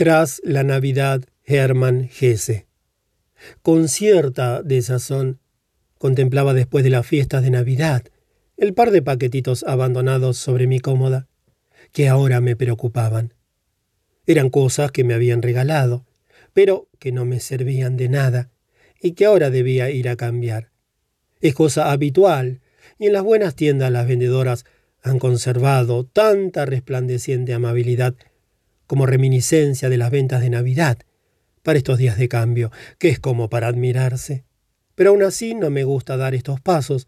Tras la Navidad, Hermann Hesse. Con cierta desazón, contemplaba después de las fiestas de Navidad el par de paquetitos abandonados sobre mi cómoda, que ahora me preocupaban. Eran cosas que me habían regalado, pero que no me servían de nada y que ahora debía ir a cambiar. Es cosa habitual, y en las buenas tiendas las vendedoras han conservado tanta resplandeciente amabilidad como reminiscencia de las ventas de Navidad para estos días de cambio, que es como para admirarse. Pero aún así no me gusta dar estos pasos.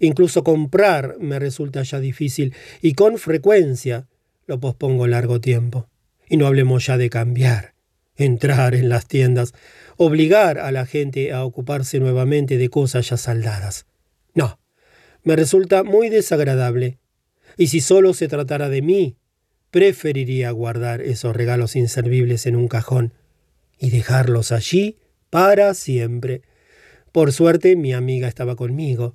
Incluso comprar me resulta ya difícil y con frecuencia lo pospongo largo tiempo. Y no hablemos ya de cambiar, entrar en las tiendas, obligar a la gente a ocuparse nuevamente de cosas ya saldadas. No, me resulta muy desagradable. Y si solo se tratara de mí, preferiría guardar esos regalos inservibles en un cajón y dejarlos allí para siempre. Por suerte mi amiga estaba conmigo.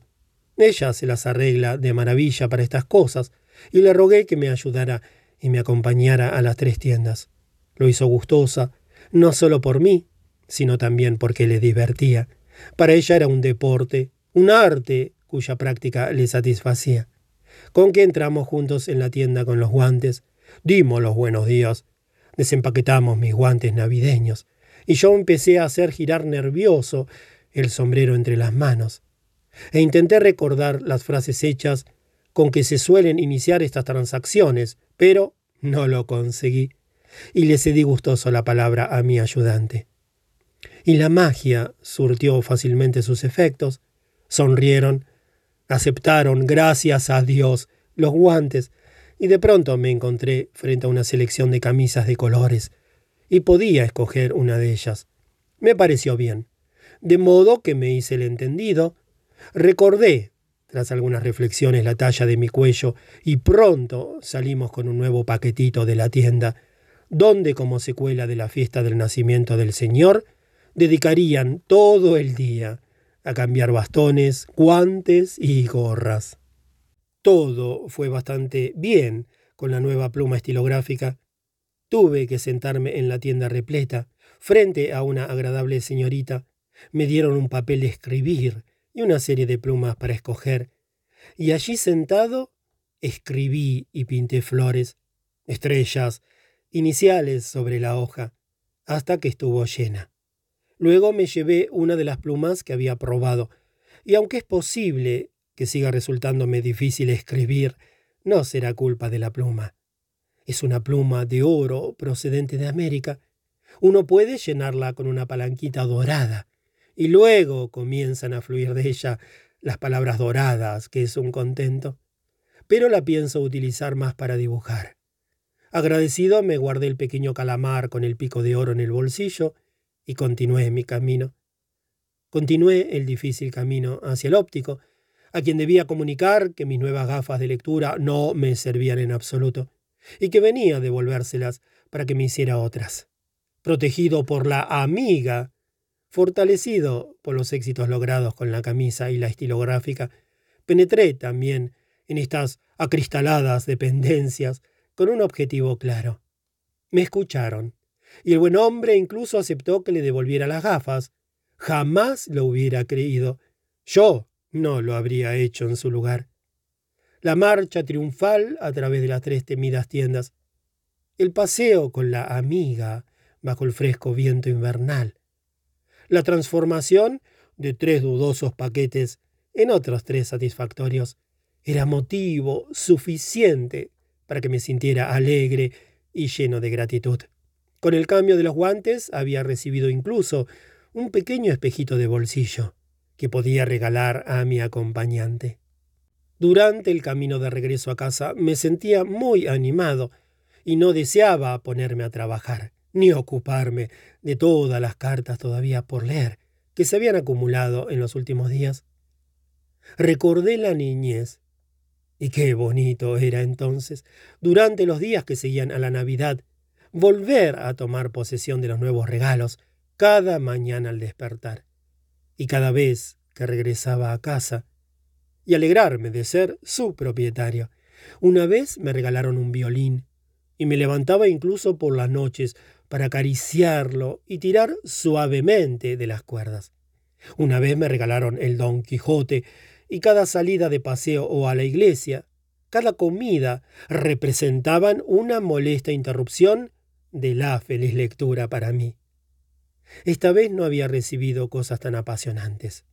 Ella se las arregla de maravilla para estas cosas, y le rogué que me ayudara y me acompañara a las tres tiendas. Lo hizo gustosa, no solo por mí, sino también porque le divertía. Para ella era un deporte, un arte cuya práctica le satisfacía. Con que entramos juntos en la tienda con los guantes, Dimos los buenos días. Desempaquetamos mis guantes navideños y yo empecé a hacer girar nervioso el sombrero entre las manos. E intenté recordar las frases hechas con que se suelen iniciar estas transacciones, pero no lo conseguí y le cedí gustoso la palabra a mi ayudante. Y la magia surtió fácilmente sus efectos. Sonrieron, aceptaron, gracias a Dios, los guantes y de pronto me encontré frente a una selección de camisas de colores, y podía escoger una de ellas. Me pareció bien, de modo que me hice el entendido, recordé, tras algunas reflexiones, la talla de mi cuello, y pronto salimos con un nuevo paquetito de la tienda, donde, como secuela de la fiesta del nacimiento del Señor, dedicarían todo el día a cambiar bastones, guantes y gorras. Todo fue bastante bien con la nueva pluma estilográfica. Tuve que sentarme en la tienda repleta, frente a una agradable señorita. Me dieron un papel de escribir y una serie de plumas para escoger. Y allí sentado, escribí y pinté flores, estrellas, iniciales sobre la hoja, hasta que estuvo llena. Luego me llevé una de las plumas que había probado, y aunque es posible que siga resultándome difícil escribir, no será culpa de la pluma. Es una pluma de oro procedente de América. Uno puede llenarla con una palanquita dorada, y luego comienzan a fluir de ella las palabras doradas, que es un contento. Pero la pienso utilizar más para dibujar. Agradecido me guardé el pequeño calamar con el pico de oro en el bolsillo y continué mi camino. Continué el difícil camino hacia el óptico, a quien debía comunicar que mis nuevas gafas de lectura no me servían en absoluto, y que venía a devolvérselas para que me hiciera otras. Protegido por la amiga, fortalecido por los éxitos logrados con la camisa y la estilográfica, penetré también en estas acristaladas dependencias con un objetivo claro. Me escucharon, y el buen hombre incluso aceptó que le devolviera las gafas. Jamás lo hubiera creído. Yo, no lo habría hecho en su lugar. La marcha triunfal a través de las tres temidas tiendas. El paseo con la amiga bajo el fresco viento invernal. La transformación de tres dudosos paquetes en otros tres satisfactorios era motivo suficiente para que me sintiera alegre y lleno de gratitud. Con el cambio de los guantes había recibido incluso un pequeño espejito de bolsillo que podía regalar a mi acompañante. Durante el camino de regreso a casa me sentía muy animado y no deseaba ponerme a trabajar, ni ocuparme de todas las cartas todavía por leer que se habían acumulado en los últimos días. Recordé la niñez. Y qué bonito era entonces, durante los días que seguían a la Navidad, volver a tomar posesión de los nuevos regalos cada mañana al despertar y cada vez que regresaba a casa, y alegrarme de ser su propietario. Una vez me regalaron un violín, y me levantaba incluso por las noches para acariciarlo y tirar suavemente de las cuerdas. Una vez me regalaron el Don Quijote, y cada salida de paseo o a la iglesia, cada comida, representaban una molesta interrupción de la feliz lectura para mí. Esta vez no había recibido cosas tan apasionantes.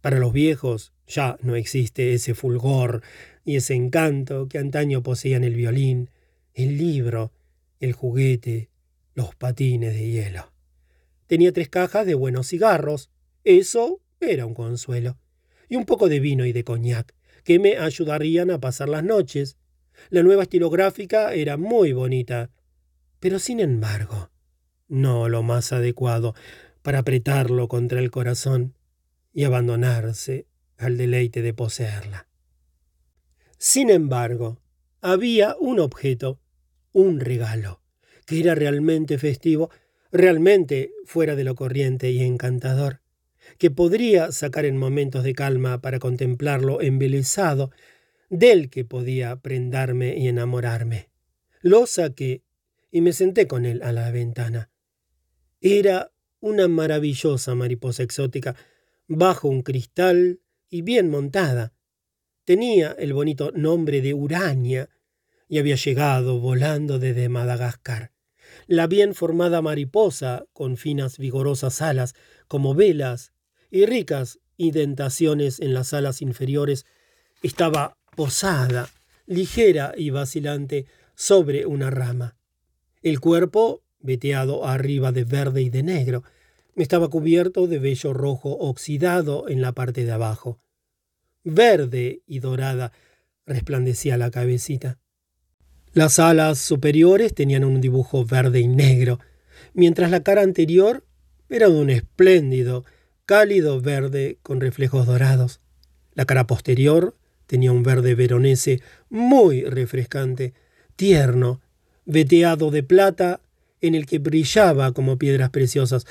Para los viejos ya no existe ese fulgor y ese encanto que antaño poseían el violín, el libro, el juguete, los patines de hielo. Tenía tres cajas de buenos cigarros, eso era un consuelo, y un poco de vino y de coñac, que me ayudarían a pasar las noches. La nueva estilográfica era muy bonita, pero sin embargo, no lo más adecuado para apretarlo contra el corazón y abandonarse al deleite de poseerla. Sin embargo, había un objeto, un regalo, que era realmente festivo, realmente fuera de lo corriente y encantador, que podría sacar en momentos de calma para contemplarlo embelesado, del que podía prendarme y enamorarme. Lo saqué y me senté con él a la ventana. Era una maravillosa mariposa exótica, bajo un cristal y bien montada. Tenía el bonito nombre de Urania y había llegado volando desde Madagascar la bien formada mariposa, con finas vigorosas alas, como velas, y ricas indentaciones en las alas inferiores, estaba posada, ligera y vacilante, sobre una rama. El cuerpo, veteado arriba de verde y de negro, estaba cubierto de vello rojo oxidado en la parte de abajo. Verde y dorada resplandecía la cabecita. Las alas superiores tenían un dibujo verde y negro, mientras la cara anterior era de un espléndido, cálido verde con reflejos dorados. La cara posterior tenía un verde veronese muy refrescante, tierno, veteado de plata, en el que brillaba como piedras preciosas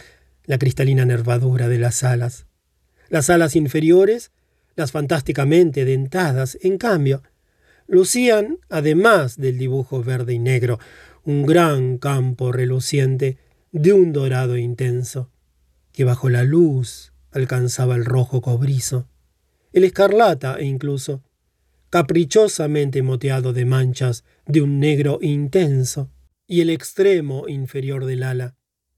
la cristalina nervadura de las alas. Las alas inferiores, las fantásticamente dentadas, en cambio, lucían, además del dibujo verde y negro, un gran campo reluciente de un dorado intenso, que bajo la luz alcanzaba el rojo cobrizo, el escarlata e incluso, caprichosamente moteado de manchas de un negro intenso, y el extremo inferior del ala,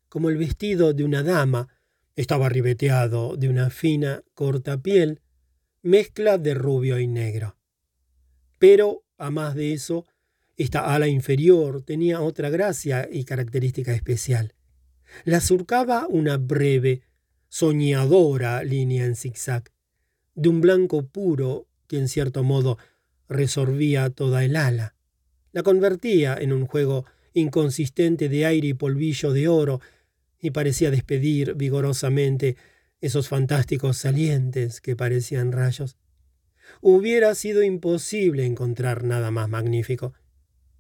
como el vestido de una dama, estaba ribeteado de una fina, corta piel, mezcla de rubio y negro. Pero, a más de eso, esta ala inferior tenía otra gracia y característica especial. La surcaba una breve, soñadora línea en zigzag, de un blanco puro que en cierto modo resorbía toda el ala. La convertía en un juego inconsistente de aire y polvillo de oro y parecía despedir vigorosamente esos fantásticos salientes que parecían rayos. Hubiera sido imposible encontrar nada más magnífico,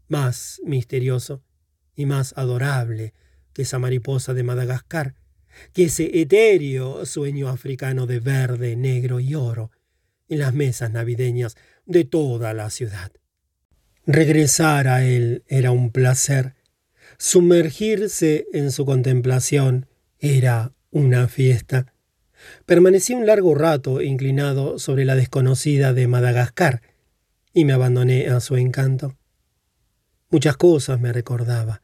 más misterioso y más adorable que esa mariposa de Madagascar, que ese etéreo sueño africano de verde, negro y oro en las mesas navideñas de toda la ciudad. Regresar a él era un placer, sumergirse en su contemplación era una fiesta. Permanecí un largo rato inclinado sobre la desconocida de Madagascar y me abandoné a su encanto. Muchas cosas me recordaba,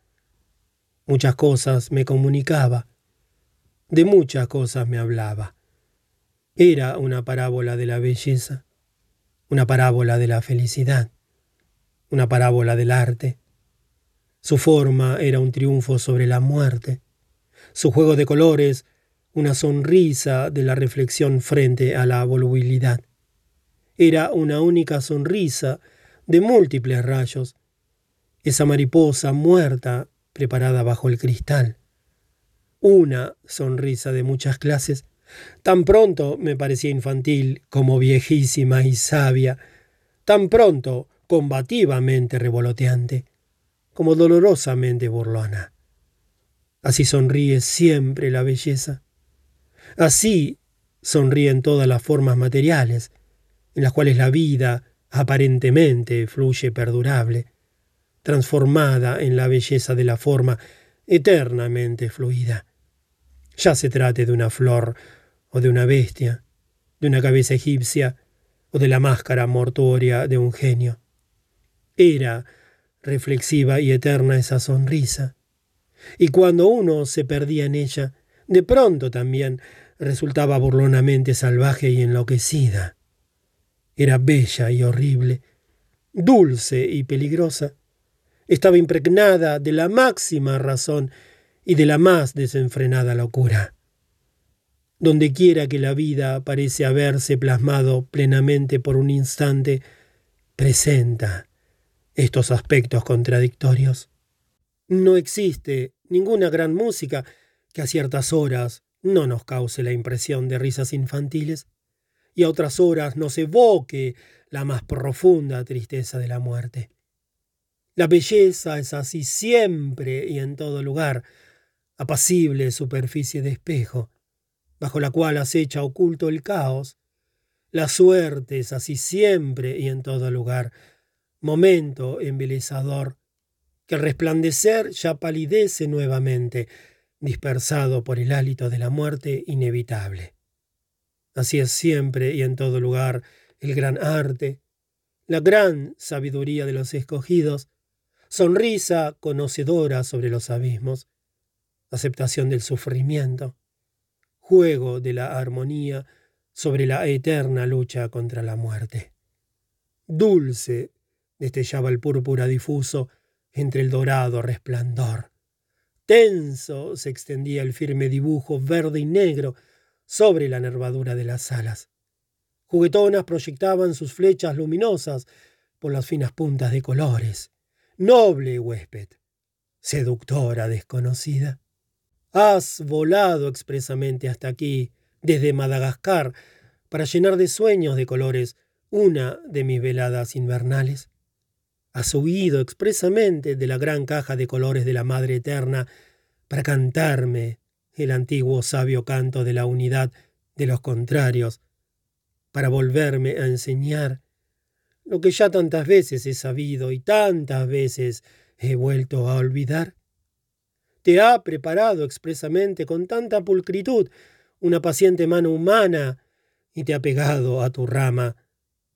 muchas cosas me comunicaba, de muchas cosas me hablaba. Era una parábola de la belleza, una parábola de la felicidad, una parábola del arte. Su forma era un triunfo sobre la muerte. Su juego de colores una sonrisa de la reflexión frente a la volubilidad. Era una única sonrisa de múltiples rayos, esa mariposa muerta preparada bajo el cristal. Una sonrisa de muchas clases, tan pronto me parecía infantil como viejísima y sabia, tan pronto combativamente revoloteante, como dolorosamente burlona. Así sonríe siempre la belleza. Así sonríen todas las formas materiales, en las cuales la vida aparentemente fluye perdurable. transformada en la belleza de la forma eternamente fluida. Ya se trate de una flor o de una bestia, de una cabeza egipcia o de la máscara mortuoria de un genio. Era reflexiva y eterna esa sonrisa, y cuando uno se perdía en ella, de pronto también resultaba burlonamente salvaje y enloquecida. Era bella y horrible, dulce y peligrosa. Estaba impregnada de la máxima razón y de la más desenfrenada locura. Dondequiera que la vida parece haberse plasmado plenamente por un instante, presenta estos aspectos contradictorios. No existe ninguna gran música que a ciertas horas no nos cause la impresión de risas infantiles y a otras horas nos evoque la más profunda tristeza de la muerte. La belleza es así siempre y en todo lugar, apacible superficie de espejo, bajo la cual acecha oculto el caos. La suerte es así siempre y en todo lugar, momento embelezador, que al resplandecer ya palidece nuevamente, dispersado por el hálito de la muerte inevitable. Así es siempre y en todo lugar el gran arte, la gran sabiduría de los escogidos, sonrisa conocedora sobre los abismos, aceptación del sufrimiento, juego de la armonía sobre la eterna lucha contra la muerte. Dulce destellaba el púrpura difuso entre el dorado resplandor. Tenso se extendía el firme dibujo verde y negro sobre la nervadura de las alas. Juguetonas proyectaban sus flechas luminosas por las finas puntas de colores. Noble huésped, seductora desconocida. Has volado expresamente hasta aquí, desde Madagascar, para llenar de sueños de colores una de mis veladas invernales. Has huido expresamente de la gran caja de colores de la Madre Eterna para cantarme el antiguo sabio canto de la unidad de los contrarios, para volverme a enseñar lo que ya tantas veces he sabido y tantas veces he vuelto a olvidar. Te ha preparado expresamente con tanta pulcritud una paciente mano humana y te ha pegado a tu rama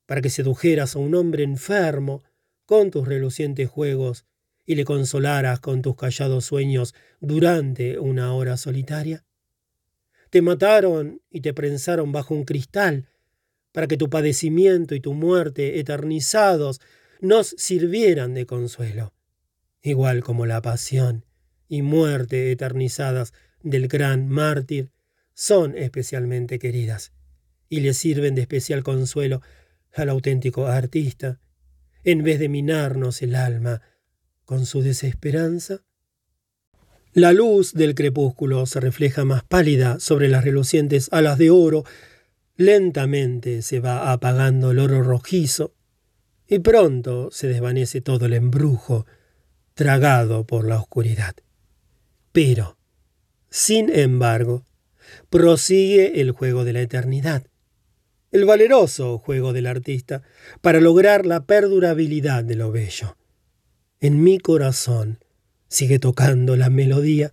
para que sedujeras a un hombre enfermo con tus relucientes juegos y le consolaras con tus callados sueños durante una hora solitaria? Te mataron y te prensaron bajo un cristal para que tu padecimiento y tu muerte eternizados nos sirvieran de consuelo, igual como la pasión y muerte eternizadas del gran mártir son especialmente queridas y le sirven de especial consuelo al auténtico artista, en vez de minarnos el alma con su desesperanza. La luz del crepúsculo se refleja más pálida sobre las relucientes alas de oro, lentamente se va apagando el oro rojizo, y pronto se desvanece todo el embrujo, tragado por la oscuridad. Pero, sin embargo, prosigue el juego de la eternidad, el valeroso juego del artista, para lograr la perdurabilidad de lo bello. En mi corazón sigue tocando la melodía,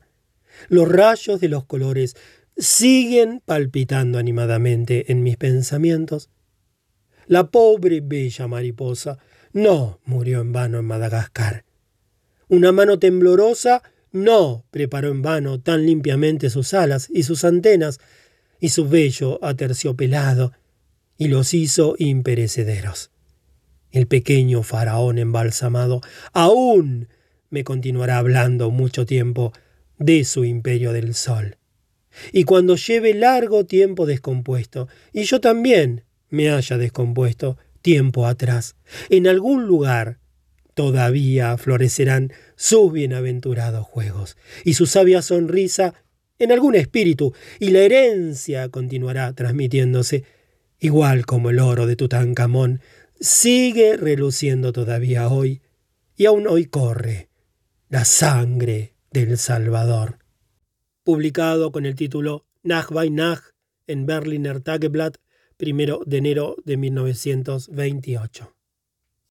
los rayos de los colores siguen palpitando animadamente en mis pensamientos. La pobre bella mariposa no murió en vano en Madagascar. Una mano temblorosa no preparó en vano tan limpiamente sus alas y sus antenas y su vello aterciopelado, y los hizo imperecederos. El pequeño faraón embalsamado aún me continuará hablando mucho tiempo de su imperio del sol. Y cuando lleve largo tiempo descompuesto, y yo también me haya descompuesto tiempo atrás, en algún lugar todavía florecerán sus bienaventurados juegos, y su sabia sonrisa en algún espíritu, y la herencia continuará transmitiéndose, igual como el oro de Tutankamón sigue reluciendo todavía hoy, y aún hoy corre la sangre del Salvador. Publicado con el título Nach bei Nach en Berliner Tageblatt, primero de enero de 1928.